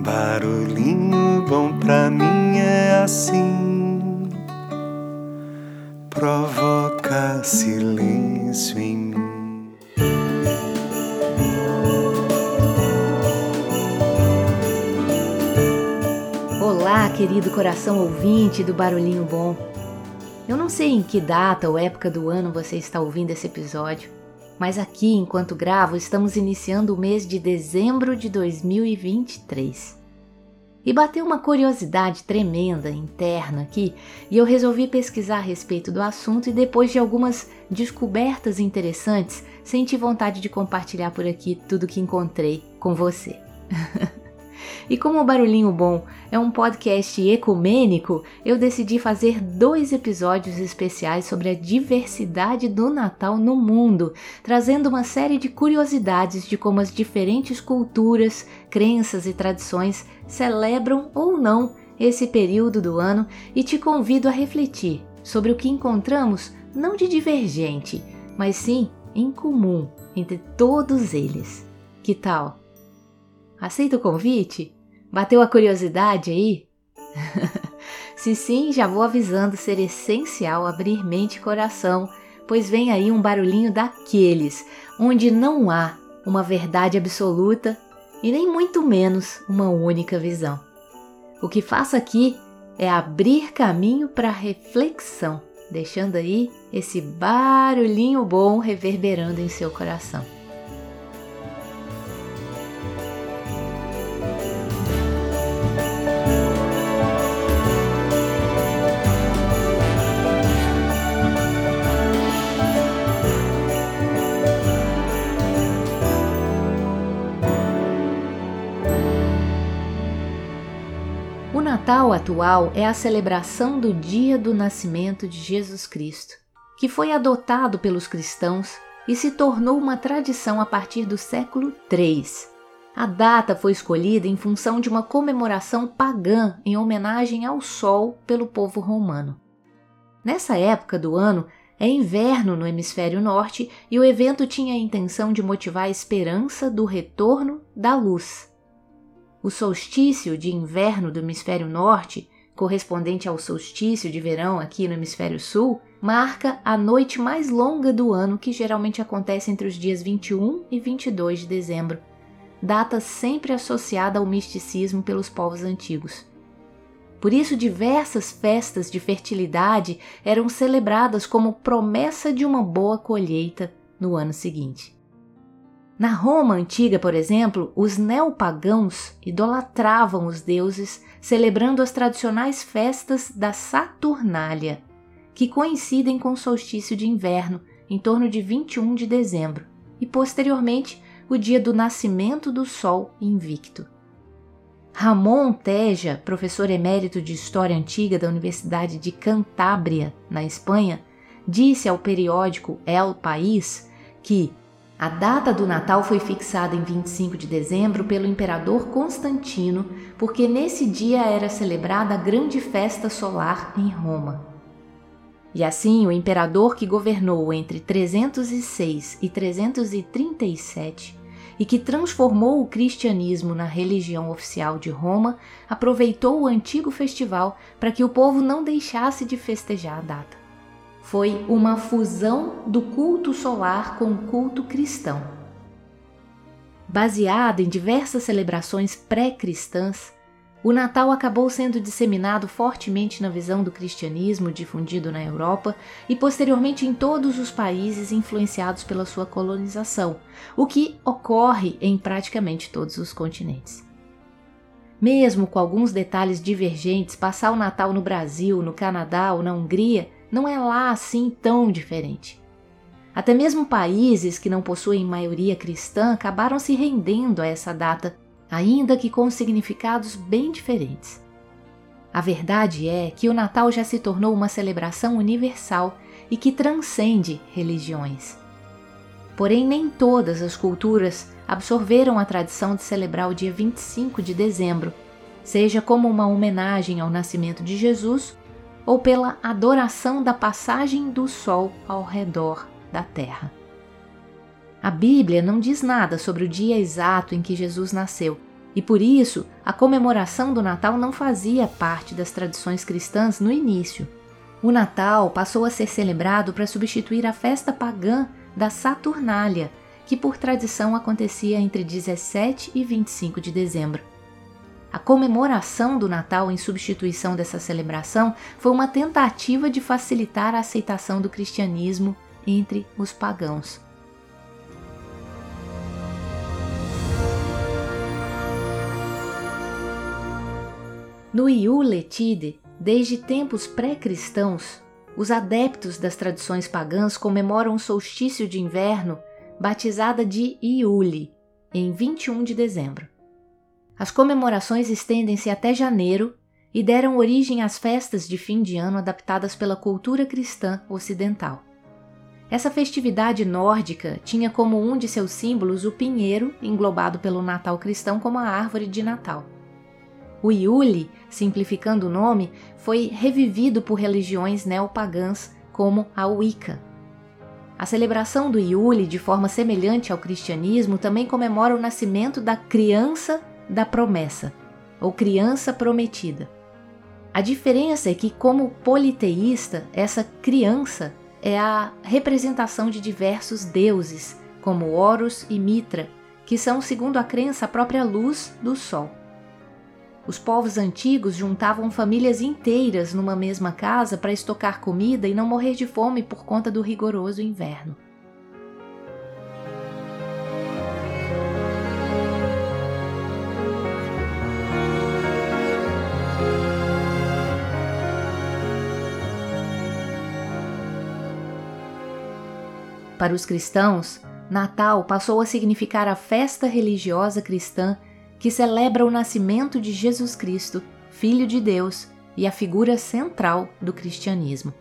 Barulhinho bom pra mim é assim, provoca silêncio em mim. Olá, querido coração ouvinte do Barulhinho Bom. Eu não sei em que data ou época do ano você está ouvindo esse episódio, mas aqui, enquanto gravo, estamos iniciando o mês de dezembro de 2023. E bateu uma curiosidade tremenda interna aqui, e eu resolvi pesquisar a respeito do assunto e depois de algumas descobertas interessantes, senti vontade de compartilhar por aqui tudo que encontrei com você. E como o Barulhinho Bom é um podcast ecumênico, eu decidi fazer dois episódios especiais sobre a diversidade do Natal no mundo, trazendo uma série de curiosidades de como as diferentes culturas, crenças e tradições celebram ou não esse período do ano e te convido a refletir sobre o que encontramos não de divergente, mas sim em comum entre todos eles. Que tal? Aceita o convite? Bateu a curiosidade aí? Se sim, já vou avisando ser essencial abrir mente e coração, pois vem aí um barulhinho daqueles onde não há uma verdade absoluta e nem muito menos uma única visão. O que faço aqui é abrir caminho para reflexão, deixando aí esse barulhinho bom reverberando em seu coração. Natal atual é a celebração do dia do nascimento de Jesus Cristo, que foi adotado pelos cristãos e se tornou uma tradição a partir do século III. A data foi escolhida em função de uma comemoração pagã em homenagem ao Sol pelo povo romano. Nessa época do ano, é inverno no hemisfério norte e o evento tinha a intenção de motivar a esperança do retorno da luz. O solstício de inverno do hemisfério norte, correspondente ao solstício de verão aqui no hemisfério sul, marca a noite mais longa do ano, que geralmente acontece entre os dias 21 e 22 de dezembro, data sempre associada ao misticismo pelos povos antigos. Por isso, diversas festas de fertilidade eram celebradas como promessa de uma boa colheita no ano seguinte. Na Roma antiga, por exemplo, os neopagãos idolatravam os deuses, celebrando as tradicionais festas da Saturnália, que coincidem com o solstício de inverno, em torno de 21 de dezembro, e posteriormente o dia do nascimento do Sol invicto. Ramon Teja, professor emérito de História Antiga da Universidade de Cantábria, na Espanha, disse ao periódico El País que a data do Natal foi fixada em 25 de dezembro pelo imperador Constantino, porque nesse dia era celebrada a grande festa solar em Roma. E assim, o imperador que governou entre 306 e 337 e que transformou o cristianismo na religião oficial de Roma, aproveitou o antigo festival para que o povo não deixasse de festejar a data foi uma fusão do culto solar com o culto cristão. Baseado em diversas celebrações pré-cristãs, o Natal acabou sendo disseminado fortemente na visão do cristianismo difundido na Europa e posteriormente em todos os países influenciados pela sua colonização, o que ocorre em praticamente todos os continentes. Mesmo com alguns detalhes divergentes, passar o Natal no Brasil, no Canadá ou na Hungria não é lá assim tão diferente. Até mesmo países que não possuem maioria cristã acabaram se rendendo a essa data, ainda que com significados bem diferentes. A verdade é que o Natal já se tornou uma celebração universal e que transcende religiões. Porém, nem todas as culturas absorveram a tradição de celebrar o dia 25 de dezembro, seja como uma homenagem ao nascimento de Jesus ou pela adoração da passagem do Sol ao redor da Terra. A Bíblia não diz nada sobre o dia exato em que Jesus nasceu, E por isso, a comemoração do Natal não fazia parte das tradições cristãs no início. O Natal passou a ser celebrado para substituir a festa pagã da Saturnália, que por tradição acontecia entre 17 e 25 de dezembro. A comemoração do Natal em substituição dessa celebração foi uma tentativa de facilitar a aceitação do cristianismo entre os pagãos. No Iuletide, desde tempos pré-cristãos, os adeptos das tradições pagãs comemoram o solstício de inverno, batizada de Iule, em 21 de dezembro. As comemorações estendem-se até janeiro e deram origem às festas de fim de ano adaptadas pela cultura cristã ocidental. Essa festividade nórdica tinha como um de seus símbolos o pinheiro, englobado pelo Natal cristão como a árvore de Natal. O Iule, simplificando o nome, foi revivido por religiões neopagãs como a Wicca. A celebração do Iule, de forma semelhante ao cristianismo, também comemora o nascimento da criança da promessa, ou criança prometida. A diferença é que, como politeísta, essa criança é a representação de diversos deuses, como Horus e Mitra, que são, segundo a crença, a própria luz do sol. Os povos antigos juntavam famílias inteiras numa mesma casa para estocar comida e não morrer de fome por conta do rigoroso inverno. Para os cristãos, Natal passou a significar a festa religiosa cristã que celebra o nascimento de Jesus Cristo, Filho de Deus e a figura central do cristianismo.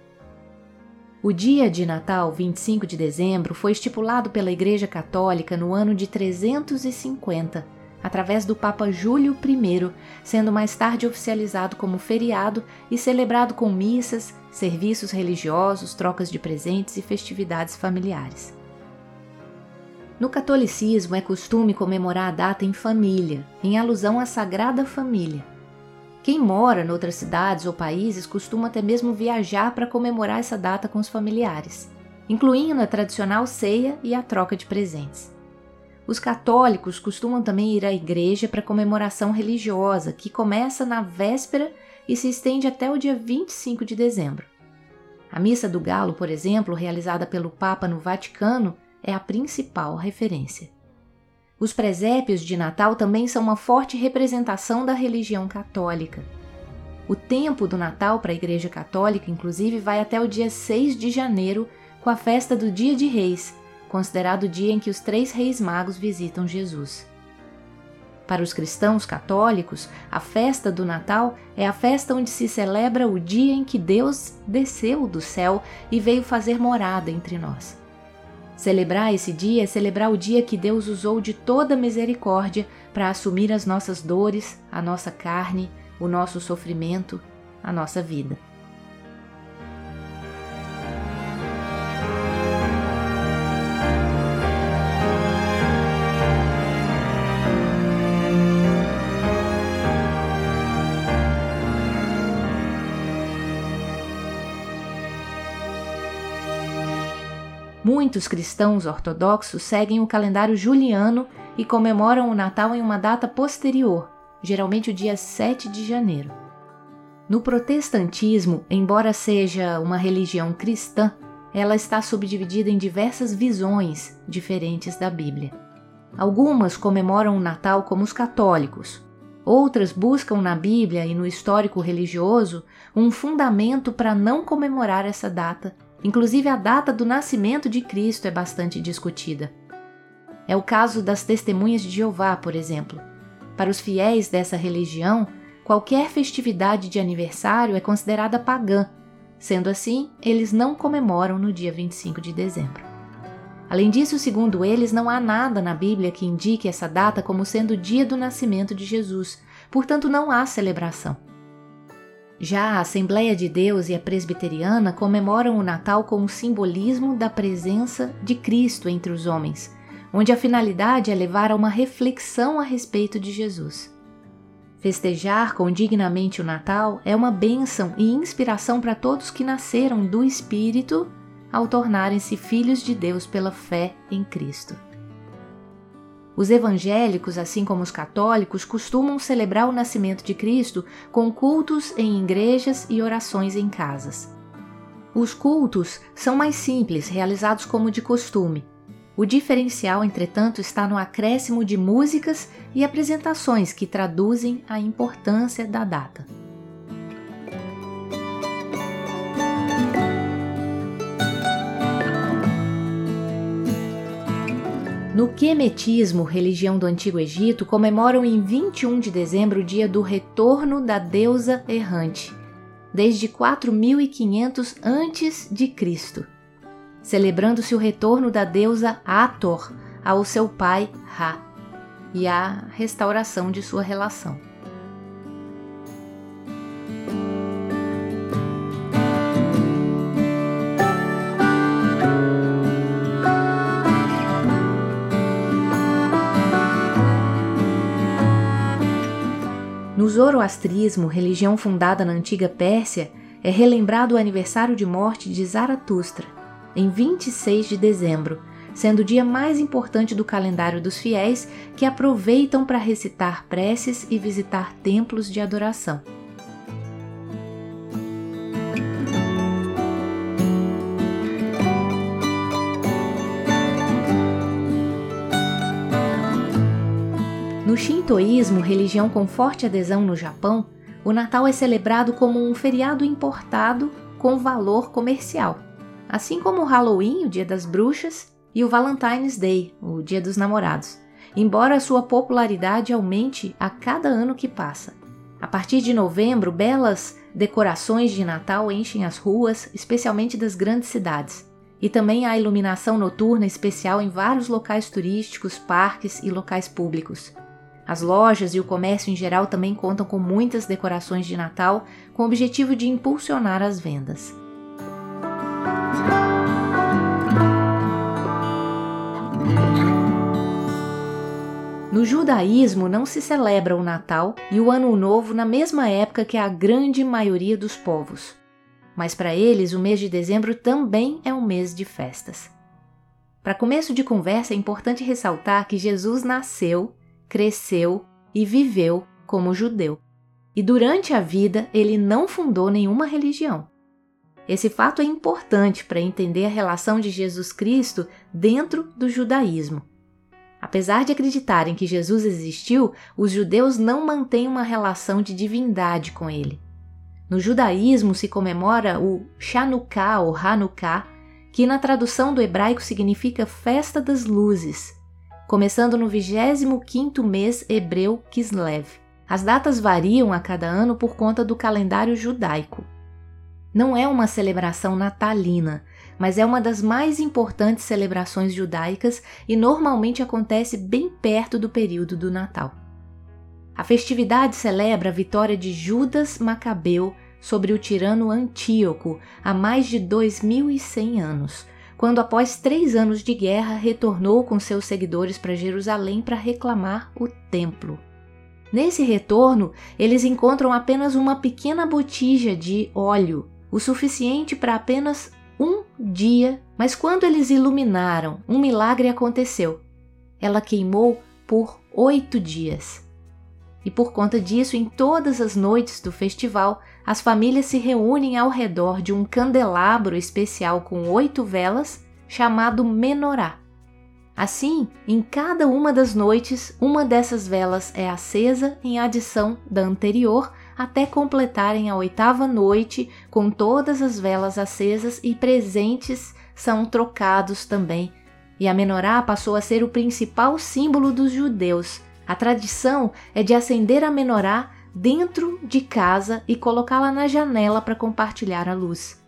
O dia de Natal, 25 de dezembro, foi estipulado pela Igreja Católica no ano de 350, através do Papa Júlio I, sendo mais tarde oficializado como feriado e celebrado com missas, serviços religiosos, trocas de presentes e festividades familiares. No catolicismo é costume comemorar a data em família, em alusão à Sagrada Família. Quem mora em outras cidades ou países costuma até mesmo viajar para comemorar essa data com os familiares, incluindo a tradicional ceia e a troca de presentes. Os católicos costumam também ir à igreja para comemoração religiosa, que começa na véspera e se estende até o dia 25 de dezembro. A Missa do Galo, por exemplo, realizada pelo Papa no Vaticano, é a principal referência. Os presépios de Natal também são uma forte representação da religião católica. O tempo do Natal para a Igreja Católica, inclusive, vai até o dia 6 de janeiro, com a festa do Dia de Reis, considerado o dia em que os três reis magos visitam Jesus. Para os cristãos católicos, a festa do Natal é a festa onde se celebra o dia em que Deus desceu do céu e veio fazer morada entre nós. Celebrar esse dia é celebrar o dia que Deus usou de toda misericórdia para assumir as nossas dores, a nossa carne, o nosso sofrimento, a nossa vida. Muitos cristãos ortodoxos seguem o calendário juliano e comemoram o Natal em uma data posterior, geralmente o dia 7 de janeiro. No protestantismo, embora seja uma religião cristã, ela está subdividida em diversas visões diferentes da Bíblia. Algumas comemoram o Natal como os católicos, outras buscam na Bíblia e no histórico religioso um fundamento para não comemorar essa data Inclusive, a data do nascimento de Cristo é bastante discutida. É o caso das testemunhas de Jeová, por exemplo. Para os fiéis dessa religião, qualquer festividade de aniversário é considerada pagã. Sendo assim, eles não comemoram no dia 25 de dezembro. Além disso, segundo eles, não há nada na Bíblia que indique essa data como sendo o dia do nascimento de Jesus, portanto, não há celebração. Já a Assembleia de Deus e a Presbiteriana comemoram o Natal com o simbolismo da presença de Cristo entre os homens, onde a finalidade é levar a uma reflexão a respeito de Jesus. Festejar condignamente o Natal é uma bênção e inspiração para todos que nasceram do Espírito ao tornarem-se filhos de Deus pela fé em Cristo. Os evangélicos, assim como os católicos, costumam celebrar o nascimento de Cristo com cultos em igrejas e orações em casas. Os cultos são mais simples, realizados como de costume, o diferencial, entretanto, está no acréscimo de músicas e apresentações que traduzem a importância da data. No Quemetismo, religião do Antigo Egito, comemoram em 21 de dezembro o dia do retorno da deusa errante, desde 4500 a.C celebrando-se o retorno da deusa Ator ao seu pai Ra e a restauração de sua relação. Zoroastrismo, religião fundada na antiga Pérsia, é relembrado o aniversário de morte de Zaratustra, em 26 de dezembro, sendo o dia mais importante do calendário dos fiéis que aproveitam para recitar preces e visitar templos de adoração. No Shintoísmo, religião com forte adesão no Japão, o Natal é celebrado como um feriado importado com valor comercial assim como o Halloween, o Dia das Bruxas, e o Valentine's Day, o Dia dos Namorados, embora sua popularidade aumente a cada ano que passa. A partir de novembro, belas decorações de Natal enchem as ruas, especialmente das grandes cidades. E também há iluminação noturna especial em vários locais turísticos, parques e locais públicos. As lojas e o comércio em geral também contam com muitas decorações de Natal com o objetivo de impulsionar as vendas. No judaísmo não se celebra o Natal e o Ano Novo na mesma época que a grande maioria dos povos. Mas para eles, o mês de dezembro também é um mês de festas. Para começo de conversa, é importante ressaltar que Jesus nasceu, cresceu e viveu como judeu. E durante a vida, ele não fundou nenhuma religião. Esse fato é importante para entender a relação de Jesus Cristo dentro do judaísmo. Apesar de acreditarem que Jesus existiu, os judeus não mantêm uma relação de divindade com ele. No judaísmo se comemora o Chanukah ou Hanukkah, que na tradução do hebraico significa Festa das Luzes, começando no 25º mês hebreu Kislev. As datas variam a cada ano por conta do calendário judaico. Não é uma celebração natalina, mas é uma das mais importantes celebrações judaicas e normalmente acontece bem perto do período do Natal. A festividade celebra a vitória de Judas Macabeu sobre o tirano Antíoco há mais de 2.100 anos, quando, após três anos de guerra, retornou com seus seguidores para Jerusalém para reclamar o templo. Nesse retorno, eles encontram apenas uma pequena botija de óleo, o suficiente para apenas um dia, mas quando eles iluminaram, um milagre aconteceu. Ela queimou por oito dias. E por conta disso, em todas as noites do festival, as famílias se reúnem ao redor de um candelabro especial com oito velas, chamado menorá. Assim, em cada uma das noites, uma dessas velas é acesa em adição da anterior até completarem a oitava noite com todas as velas acesas e presentes são trocados também. E a menorá passou a ser o principal símbolo dos judeus. A tradição é de acender a menorá dentro de casa e colocá-la na janela para compartilhar a luz.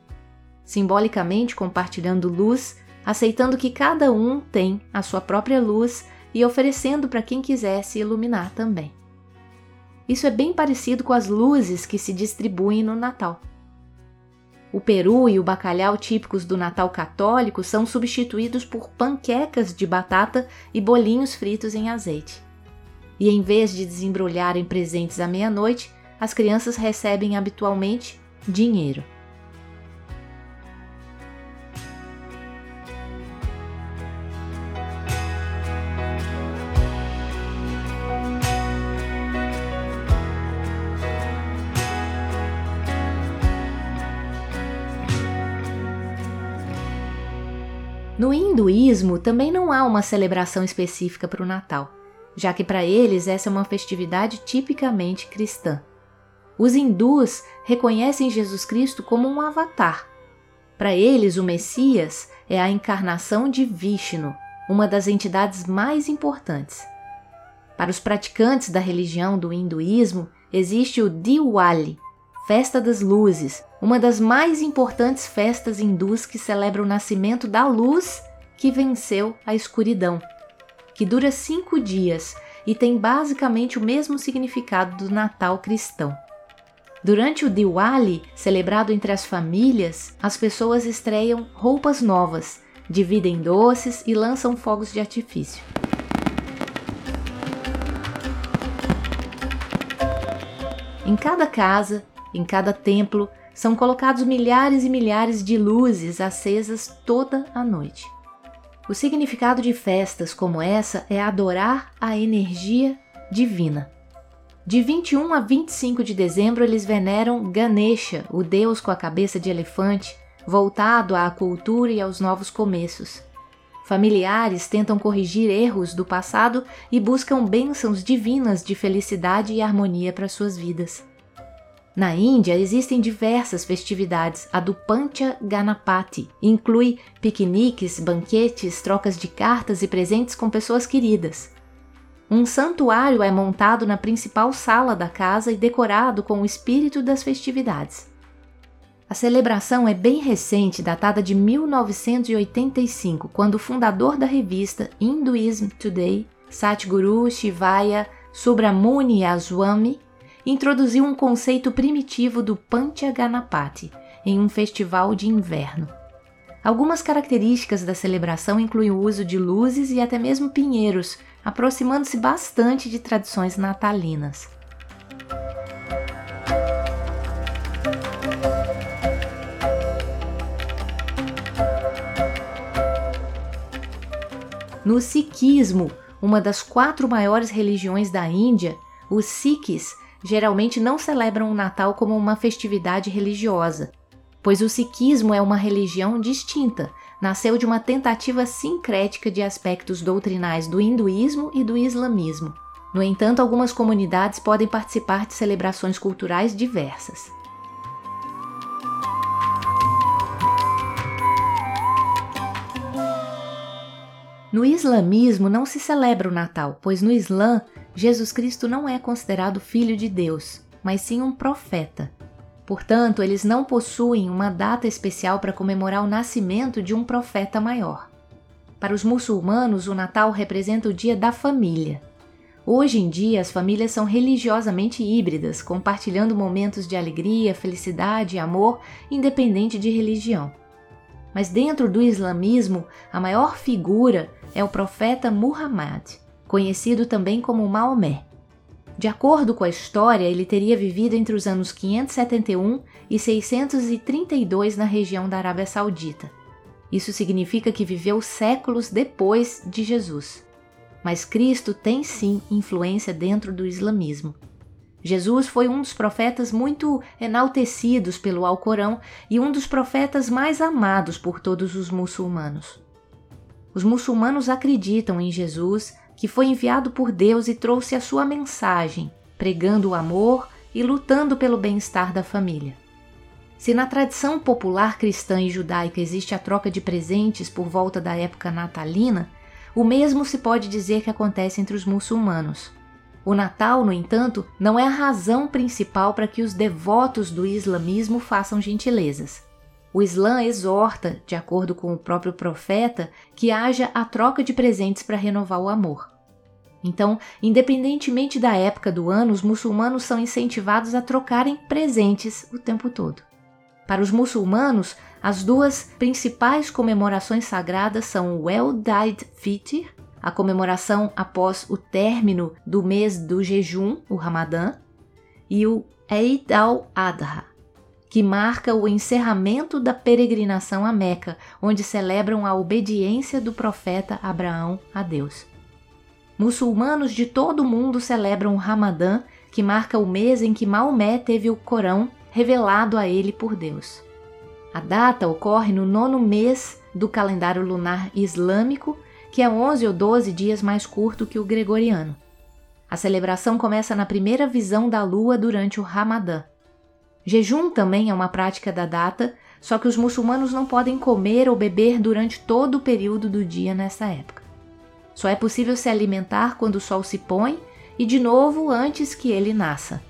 Simbolicamente compartilhando luz, aceitando que cada um tem a sua própria luz e oferecendo para quem quisesse iluminar também. Isso é bem parecido com as luzes que se distribuem no Natal. o peru e o bacalhau típicos do Natal católico são substituídos por panquecas de batata e bolinhos fritos em azeite. E em vez de desembrulharem presentes à meia-noite, as crianças recebem habitualmente dinheiro. No hinduísmo também não há uma celebração específica para o Natal, já que para eles essa é uma festividade tipicamente cristã. Os hindus reconhecem Jesus Cristo como um avatar. Para eles, o Messias é a encarnação de Vishnu, uma das entidades mais importantes. Para os praticantes da religião do hinduísmo, existe o Diwali, Festa das Luzes, uma das mais importantes festas hindus que celebra o nascimento da luz que venceu a escuridão, que dura cinco dias e tem basicamente o mesmo significado do Natal cristão. Durante o Diwali, celebrado entre as famílias, as pessoas estreiam roupas novas, dividem doces e lançam fogos de artifício. Em cada casa, em cada templo são colocados milhares e milhares de luzes acesas toda a noite. O significado de festas como essa é adorar a energia divina. De 21 a 25 de dezembro, eles veneram Ganesha, o deus com a cabeça de elefante, voltado à cultura e aos novos começos. Familiares tentam corrigir erros do passado e buscam bênçãos divinas de felicidade e harmonia para suas vidas. Na Índia existem diversas festividades. A do Pancha Ganapati inclui piqueniques, banquetes, trocas de cartas e presentes com pessoas queridas. Um santuário é montado na principal sala da casa e decorado com o espírito das festividades. A celebração é bem recente, datada de 1985, quando o fundador da revista Hinduism Today, Satguru Shivaya Subramuni Swami, introduziu um conceito primitivo do Panchaganapati em um festival de inverno. Algumas características da celebração incluem o uso de luzes e até mesmo pinheiros, aproximando-se bastante de tradições natalinas. No Sikhismo, uma das quatro maiores religiões da Índia, os Sikhs geralmente não celebram o Natal como uma festividade religiosa, pois o sikhismo é uma religião distinta, nasceu de uma tentativa sincrética de aspectos doutrinais do hinduísmo e do islamismo. No entanto, algumas comunidades podem participar de celebrações culturais diversas. No islamismo não se celebra o Natal, pois no Islã Jesus Cristo não é considerado filho de Deus, mas sim um profeta. Portanto, eles não possuem uma data especial para comemorar o nascimento de um profeta maior. Para os muçulmanos, o Natal representa o dia da família. Hoje em dia, as famílias são religiosamente híbridas, compartilhando momentos de alegria, felicidade e amor, independente de religião. Mas dentro do islamismo, a maior figura é o profeta Muhammad, conhecido também como Maomé. De acordo com a história, ele teria vivido entre os anos 571 e 632 na região da Arábia Saudita. Isso significa que viveu séculos depois de Jesus. Mas Cristo tem sim influência dentro do islamismo. Jesus foi um dos profetas muito enaltecidos pelo Alcorão e um dos profetas mais amados por todos os muçulmanos. Os muçulmanos acreditam em Jesus, que foi enviado por Deus e trouxe a sua mensagem, pregando o amor e lutando pelo bem-estar da família. Se na tradição popular cristã e judaica existe a troca de presentes por volta da época natalina, o mesmo se pode dizer que acontece entre os muçulmanos. O Natal, no entanto, não é a razão principal para que os devotos do islamismo façam gentilezas. O Islã exorta, de acordo com o próprio profeta, que haja a troca de presentes para renovar o amor. Então, independentemente da época do ano, os muçulmanos são incentivados a trocarem presentes o tempo todo. Para os muçulmanos, as duas principais comemorações sagradas são o El Daid Fitr, a comemoração após o término do mês do jejum, o Ramadã, e o Eid al-Adha, que marca o encerramento da peregrinação a Meca, onde celebram a obediência do profeta Abraão a Deus. Muçulmanos de todo o mundo celebram o Ramadã, que marca o mês em que Maomé teve o Corão revelado a ele por Deus. A data ocorre no nono mês do calendário lunar islâmico, que é 11 ou 12 dias mais curto que o gregoriano. A celebração começa na primeira visão da lua durante o Ramadã. Jejum também é uma prática da data, só que os muçulmanos não podem comer ou beber durante todo o período do dia nessa época. Só é possível se alimentar quando o sol se põe e de novo antes que ele nasça.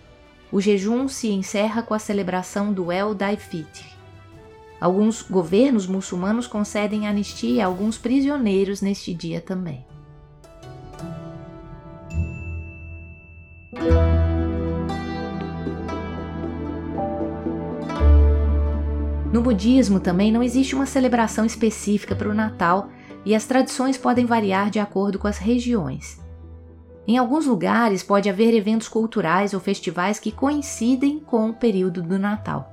O jejum se encerra com a celebração do El Daifitr. Alguns governos muçulmanos concedem anistia a alguns prisioneiros neste dia também. No budismo também não existe uma celebração específica para o Natal e as tradições podem variar de acordo com as regiões. Em alguns lugares pode haver eventos culturais ou festivais que coincidem com o período do Natal.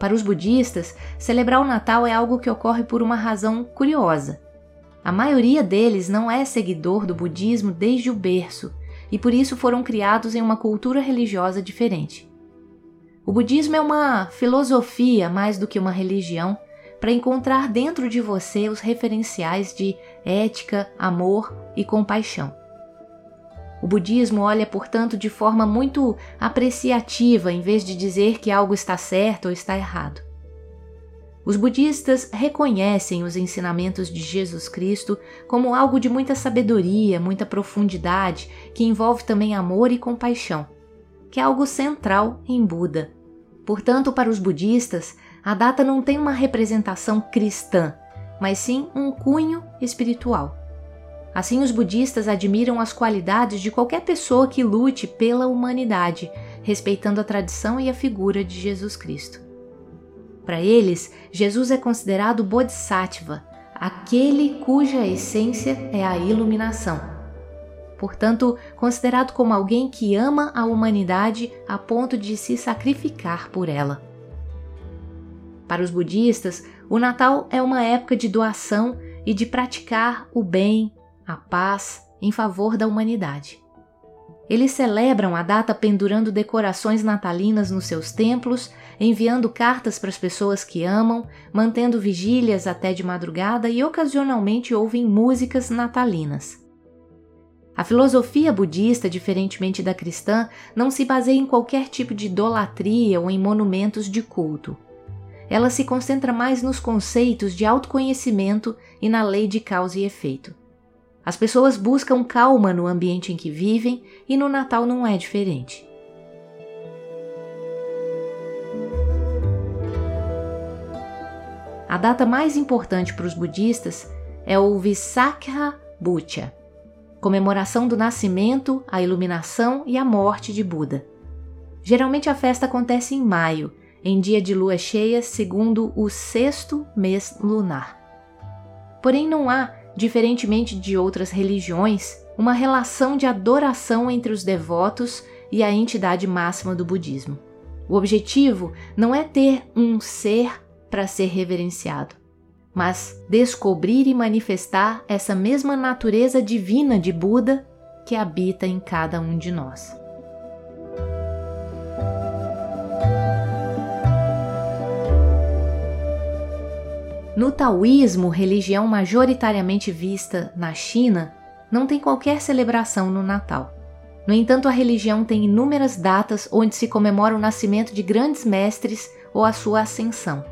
Para os budistas, celebrar o Natal é algo que ocorre por uma razão curiosa. A maioria deles não é seguidor do budismo desde o berço e por isso foram criados em uma cultura religiosa diferente. O budismo é uma filosofia mais do que uma religião para encontrar dentro de você os referenciais de ética, amor e compaixão. O budismo olha, portanto, de forma muito apreciativa em vez de dizer que algo está certo ou está errado. Os budistas reconhecem os ensinamentos de Jesus Cristo como algo de muita sabedoria, muita profundidade, que envolve também amor e compaixão que é algo central em Buda. Portanto, para os budistas, a data não tem uma representação cristã, mas sim um cunho espiritual. Assim, os budistas admiram as qualidades de qualquer pessoa que lute pela humanidade, respeitando a tradição e a figura de Jesus Cristo. Para eles, Jesus é considerado Bodhisattva, aquele cuja essência é a iluminação portanto, considerado como alguém que ama a humanidade a ponto de se sacrificar por ela. Para os budistas, o Natal é uma época de doação e de praticar o bem, a paz em favor da humanidade. Eles celebram a data pendurando decorações natalinas nos seus templos, enviando cartas para as pessoas que amam, mantendo vigílias até de madrugada e ocasionalmente ouvem músicas natalinas. A filosofia budista, diferentemente da cristã, não se baseia em qualquer tipo de idolatria ou em monumentos de culto. Ela se concentra mais nos conceitos de autoconhecimento e na lei de causa e efeito. As pessoas buscam calma no ambiente em que vivem e no Natal não é diferente. A data mais importante para os budistas é o Visakha Bucha, comemoração do nascimento, a iluminação e a morte de Buda. Geralmente a festa acontece em maio, em dia de lua cheia, segundo o sexto mês lunar. Porém, não há, diferentemente de outras religiões, uma relação de adoração entre os devotos e a entidade máxima do budismo. O objetivo não é ter um ser para ser reverenciado, mas descobrir e manifestar essa mesma natureza divina de Buda que habita em cada um de nós. No taoísmo, religião majoritariamente vista na China, não tem qualquer celebração no Natal. No entanto, a religião tem inúmeras datas onde se comemora o nascimento de grandes mestres ou a sua ascensão.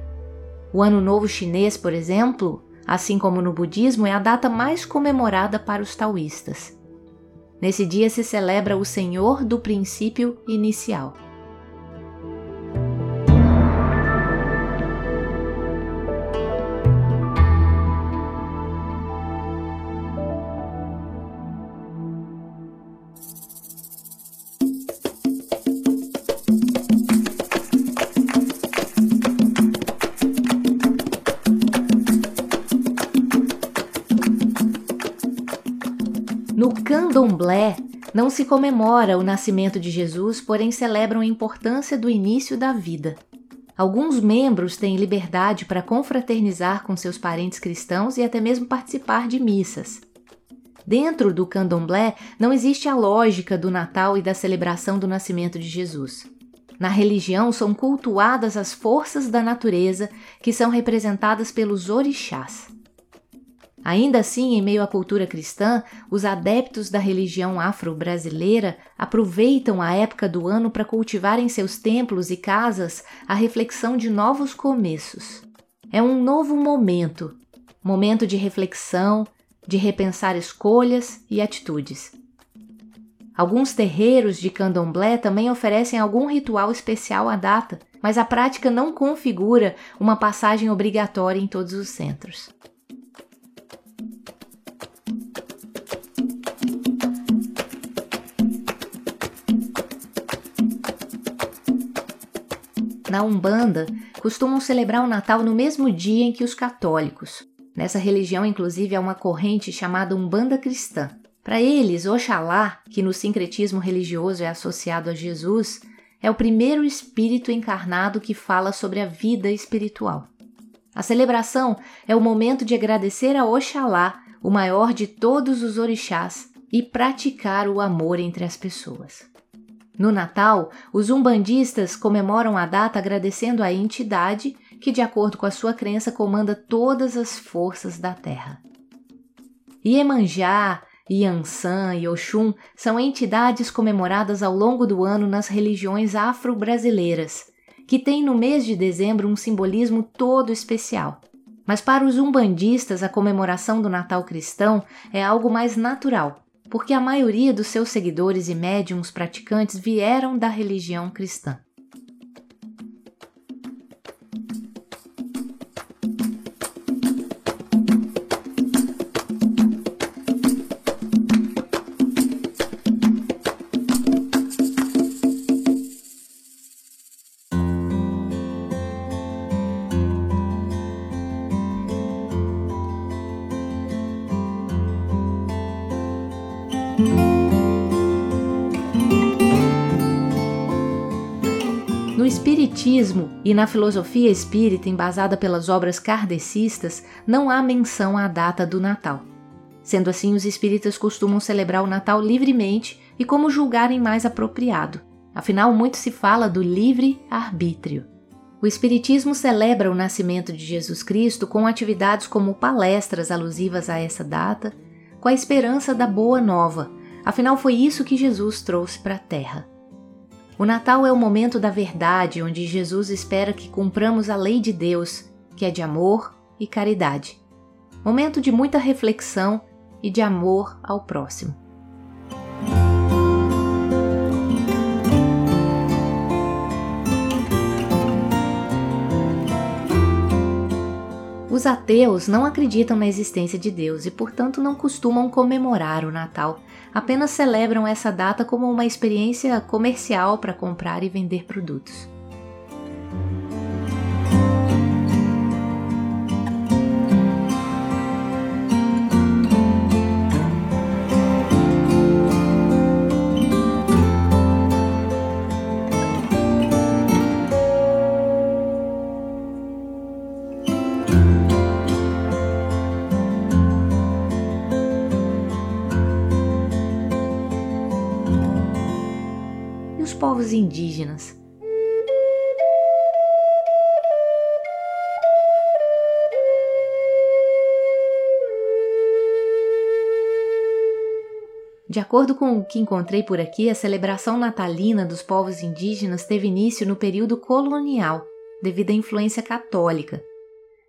O Ano Novo Chinês, por exemplo, assim como no budismo, é a data mais comemorada para os taoístas. Nesse dia se celebra o Senhor do princípio inicial. Candomblé não se comemora o nascimento de Jesus, porém celebram a importância do início da vida. Alguns membros têm liberdade para confraternizar com seus parentes cristãos e até mesmo participar de missas. Dentro do candomblé não existe a lógica do Natal e da celebração do nascimento de Jesus. Na religião são cultuadas as forças da natureza que são representadas pelos orixás. Ainda assim, em meio à cultura cristã, os adeptos da religião afro-brasileira aproveitam a época do ano para cultivar em seus templos e casas a reflexão de novos começos. É um novo momento, momento de reflexão, de repensar escolhas e atitudes. Alguns terreiros de candomblé também oferecem algum ritual especial à data, mas a prática não configura uma passagem obrigatória em todos os centros. Na Umbanda, costumam celebrar o Natal no mesmo dia em que os católicos. Nessa religião, inclusive, há uma corrente chamada Umbanda Cristã. Para eles, Oxalá, que no sincretismo religioso é associado a Jesus, é o primeiro espírito encarnado que fala sobre a vida espiritual. A celebração é o momento de agradecer a Oxalá, o maior de todos os orixás, e praticar o amor entre as pessoas. No Natal, os umbandistas comemoram a data agradecendo à entidade que, de acordo com a sua crença, comanda todas as forças da terra. Iemanjá, Yansan e Oxum são entidades comemoradas ao longo do ano nas religiões afro-brasileiras, que têm no mês de dezembro um simbolismo todo especial. Mas para os umbandistas, a comemoração do Natal cristão é algo mais natural, porque a maioria dos seus seguidores e médiums praticantes vieram da religião cristã. Espiritismo e na filosofia espírita embasada pelas obras kardecistas, não há menção à data do Natal. Sendo assim, os espíritas costumam celebrar o Natal livremente e como julgarem mais apropriado. Afinal, muito se fala do livre arbítrio. O Espiritismo celebra o nascimento de Jesus Cristo com atividades como palestras alusivas a essa data, com a esperança da boa nova, afinal foi isso que Jesus trouxe para a Terra. O Natal é o momento da verdade, onde Jesus espera que cumpramos a lei de Deus, que é de amor e caridade. Momento de muita reflexão e de amor ao próximo. Os ateus não acreditam na existência de Deus e, portanto, não costumam comemorar o Natal. Apenas celebram essa data como uma experiência comercial para comprar e vender produtos. Indígenas. De acordo com o que encontrei por aqui, a celebração natalina dos povos indígenas teve início no período colonial, devido à influência católica.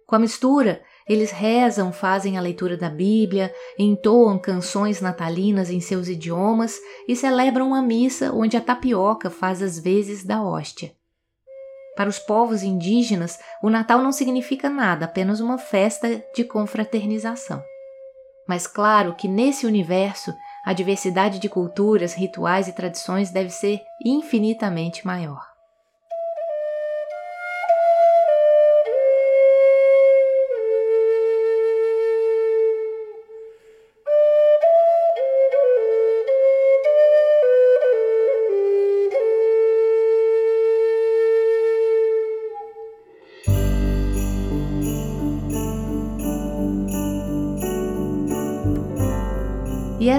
Com a mistura eles rezam, fazem a leitura da Bíblia, entoam canções natalinas em seus idiomas e celebram uma missa onde a tapioca faz as vezes da hóstia. Para os povos indígenas, o Natal não significa nada, apenas uma festa de confraternização. Mas claro que nesse universo, a diversidade de culturas, rituais e tradições deve ser infinitamente maior.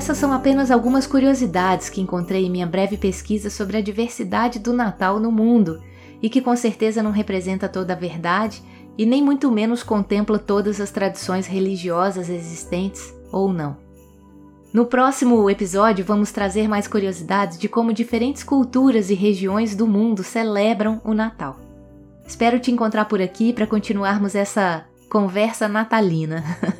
Essas são apenas algumas curiosidades que encontrei em minha breve pesquisa sobre a diversidade do Natal no mundo e que com certeza não representa toda a verdade e nem muito menos contempla todas as tradições religiosas existentes ou não. No próximo episódio, vamos trazer mais curiosidades de como diferentes culturas e regiões do mundo celebram o Natal. Espero te encontrar por aqui para continuarmos essa conversa natalina.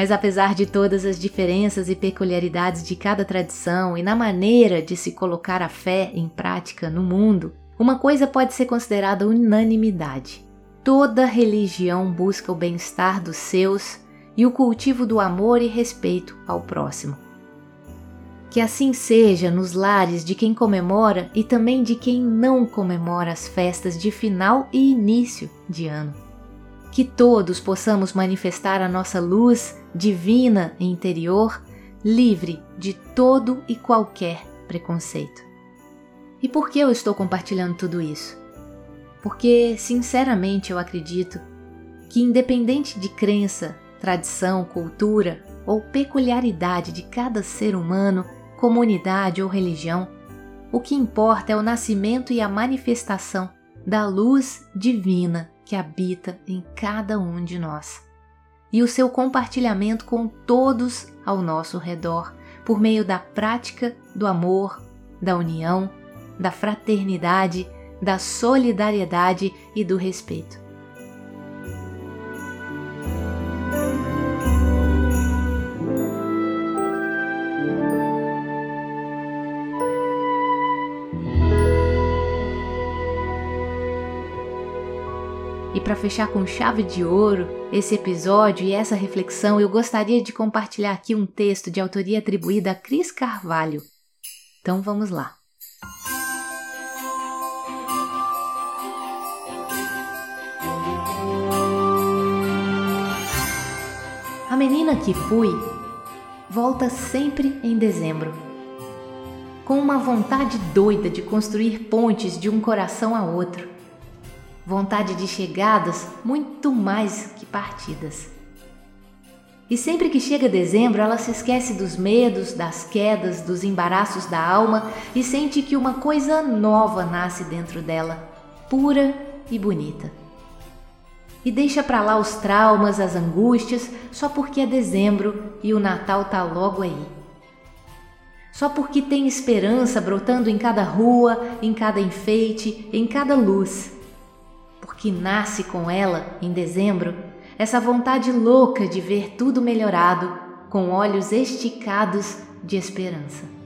Mas apesar de todas as diferenças e peculiaridades de cada tradição e na maneira de se colocar a fé em prática no mundo, uma coisa pode ser considerada unanimidade. Toda religião busca o bem-estar dos seus e o cultivo do amor e respeito ao próximo. Que assim seja nos lares de quem comemora e também de quem não comemora as festas de final e início de ano que todos possamos manifestar a nossa luz divina interior, livre de todo e qualquer preconceito. E por que eu estou compartilhando tudo isso? Porque, sinceramente, eu acredito que, independente de crença, tradição, cultura ou peculiaridade de cada ser humano, comunidade ou religião, o que importa é o nascimento e a manifestação da luz divina que habita em cada um de nós e o seu compartilhamento com todos ao nosso redor por meio da prática do amor, da união, da fraternidade, da solidariedade e do respeito. E para fechar com chave de ouro esse episódio e essa reflexão, eu gostaria de compartilhar aqui um texto de autoria atribuída a Cris Carvalho. Então vamos lá. A menina que fui volta sempre em dezembro, com uma vontade doida de construir pontes de um coração a outro vontade de chegadas muito mais que partidas. E sempre que chega dezembro, ela se esquece dos medos, das quedas, dos embaraços da alma e sente que uma coisa nova nasce dentro dela, pura e bonita. E deixa para lá os traumas, as angústias, só porque é dezembro e o Natal tá logo aí. Só porque tem esperança brotando em cada rua, em cada enfeite, em cada luz que nasce com ela em dezembro, essa vontade louca de ver tudo melhorado, com olhos esticados de esperança.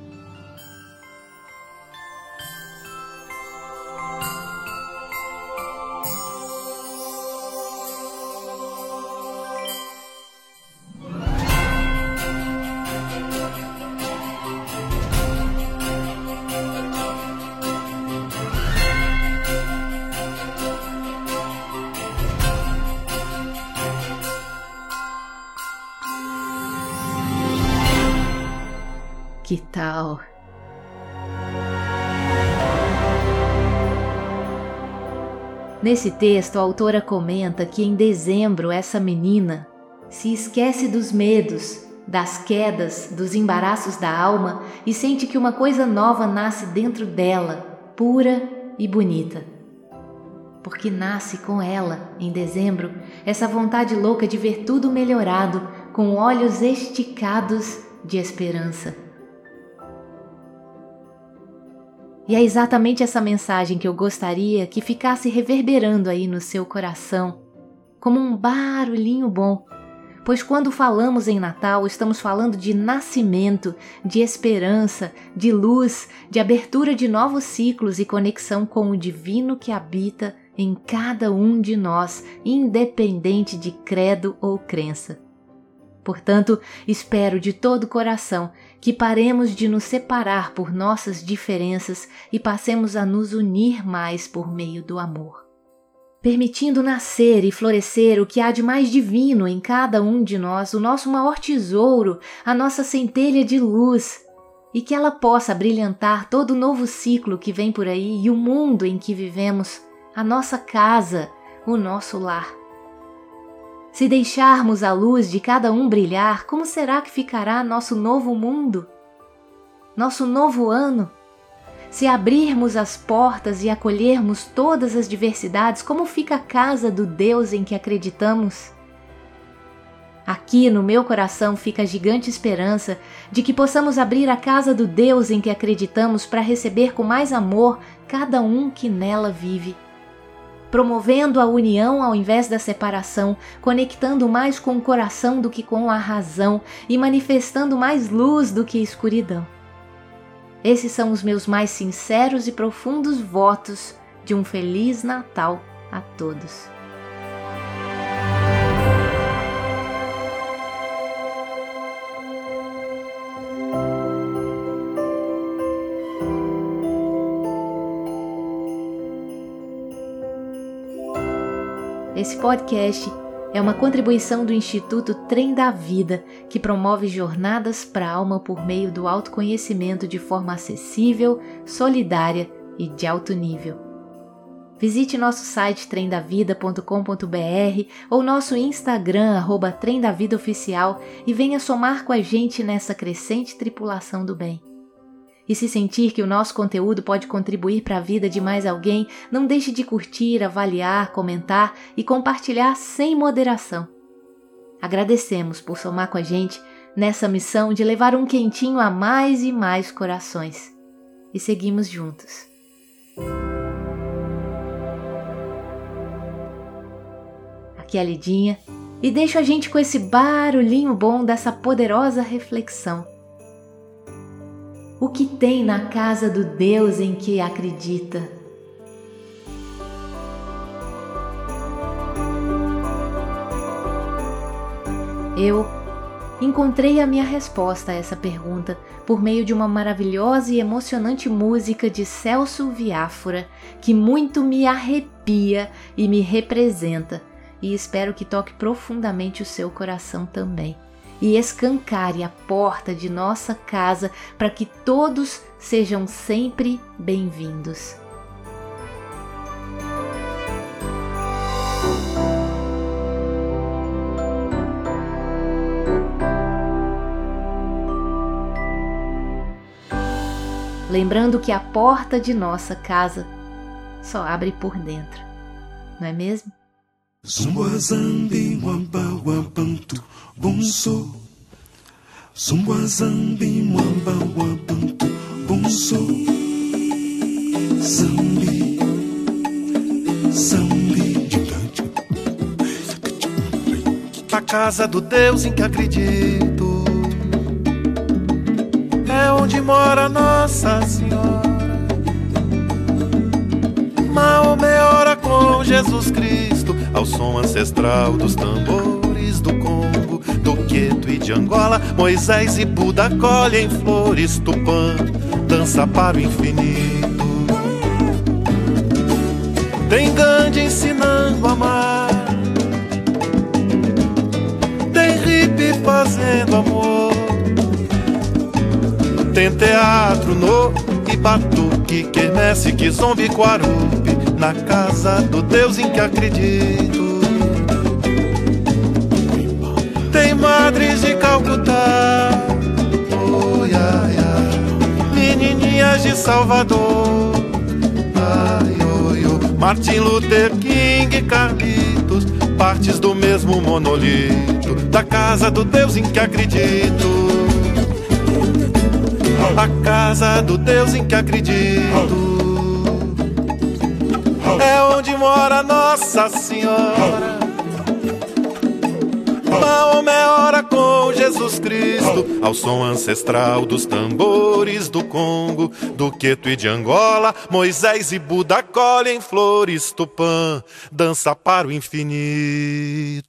Que tal? Nesse texto, a autora comenta que em dezembro essa menina se esquece dos medos, das quedas, dos embaraços da alma e sente que uma coisa nova nasce dentro dela, pura e bonita. Porque nasce com ela, em dezembro, essa vontade louca de ver tudo melhorado, com olhos esticados de esperança. E é exatamente essa mensagem que eu gostaria que ficasse reverberando aí no seu coração, como um barulhinho bom. Pois quando falamos em Natal, estamos falando de nascimento, de esperança, de luz, de abertura de novos ciclos e conexão com o divino que habita em cada um de nós, independente de credo ou crença. Portanto, espero de todo o coração que paremos de nos separar por nossas diferenças e passemos a nos unir mais por meio do amor. Permitindo nascer e florescer o que há de mais divino em cada um de nós, o nosso maior tesouro, a nossa centelha de luz, e que ela possa brilhantar todo o novo ciclo que vem por aí e o mundo em que vivemos, a nossa casa, o nosso lar. Se deixarmos a luz de cada um brilhar, como será que ficará nosso novo mundo? Nosso novo ano? Se abrirmos as portas e acolhermos todas as diversidades, como fica a casa do Deus em que acreditamos? Aqui no meu coração fica a gigante esperança de que possamos abrir a casa do Deus em que acreditamos para receber com mais amor cada um que nela vive. Promovendo a união ao invés da separação, conectando mais com o coração do que com a razão e manifestando mais luz do que escuridão. Esses são os meus mais sinceros e profundos votos de um Feliz Natal a todos. Esse podcast é uma contribuição do Instituto Trem da Vida, que promove jornadas para a alma por meio do autoconhecimento de forma acessível, solidária e de alto nível. Visite nosso site tremdavida.com.br ou nosso Instagram, arroba Trem da Vida Oficial e venha somar com a gente nessa crescente tripulação do bem. E se sentir que o nosso conteúdo pode contribuir para a vida de mais alguém, não deixe de curtir, avaliar, comentar e compartilhar sem moderação. Agradecemos por somar com a gente nessa missão de levar um quentinho a mais e mais corações. E seguimos juntos. Aqui é a Lidinha e deixo a gente com esse barulhinho bom dessa poderosa reflexão o que tem na casa do Deus em que acredita. Eu encontrei a minha resposta a essa pergunta por meio de uma maravilhosa e emocionante música de Celso Viáfora que muito me arrepia e me representa, e espero que toque profundamente o seu coração também e escancare a porta de nossa casa para que todos sejam sempre bem-vindos. Lembrando que a porta de nossa casa só abre por dentro, não é mesmo? Zumbuazambi mwamba wabantu bonso. Zumbuazambi mwamba wabantu bonso. Zambi Zambi A casa do Deus em que acredito. É onde mora Nossa Senhora. Maomé ora com Jesus Cristo som ancestral dos tambores do Congo, do Queto e de Angola. Moisés e Buda colhem flores, Tupã dança para o infinito. Tem Gandhi ensinando a amar, tem hippie fazendo amor, tem teatro no Ibatuque, quermesse, que zombi, Quarupi na casa do Deus em que acredito. Madres de Calcutá, oh, yeah, yeah. menininhas de Salvador, ai, oh, oh. Martin Luther King, Carlitos, partes do mesmo monolito, da casa do Deus em que acredito. A casa do Deus em que acredito é onde mora Nossa Senhora. Maomé ora com Jesus Cristo, ao som ancestral dos tambores do Congo, do Queto e de Angola. Moisés e Buda colhem flores, Tupã, dança para o infinito.